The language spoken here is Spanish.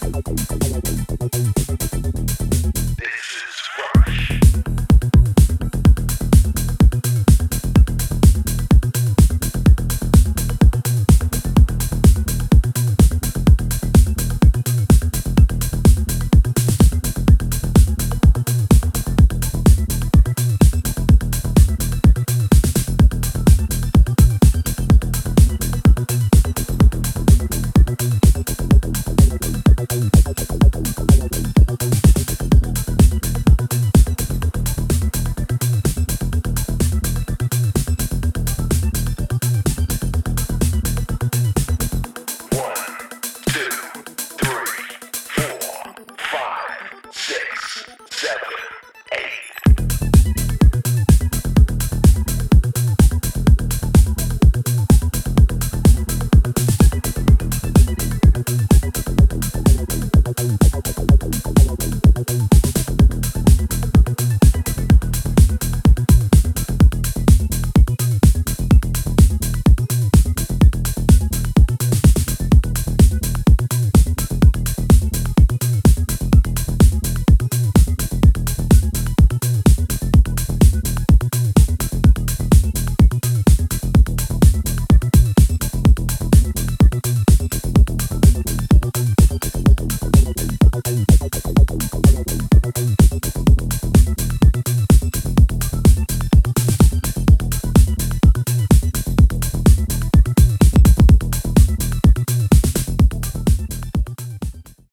I'm not.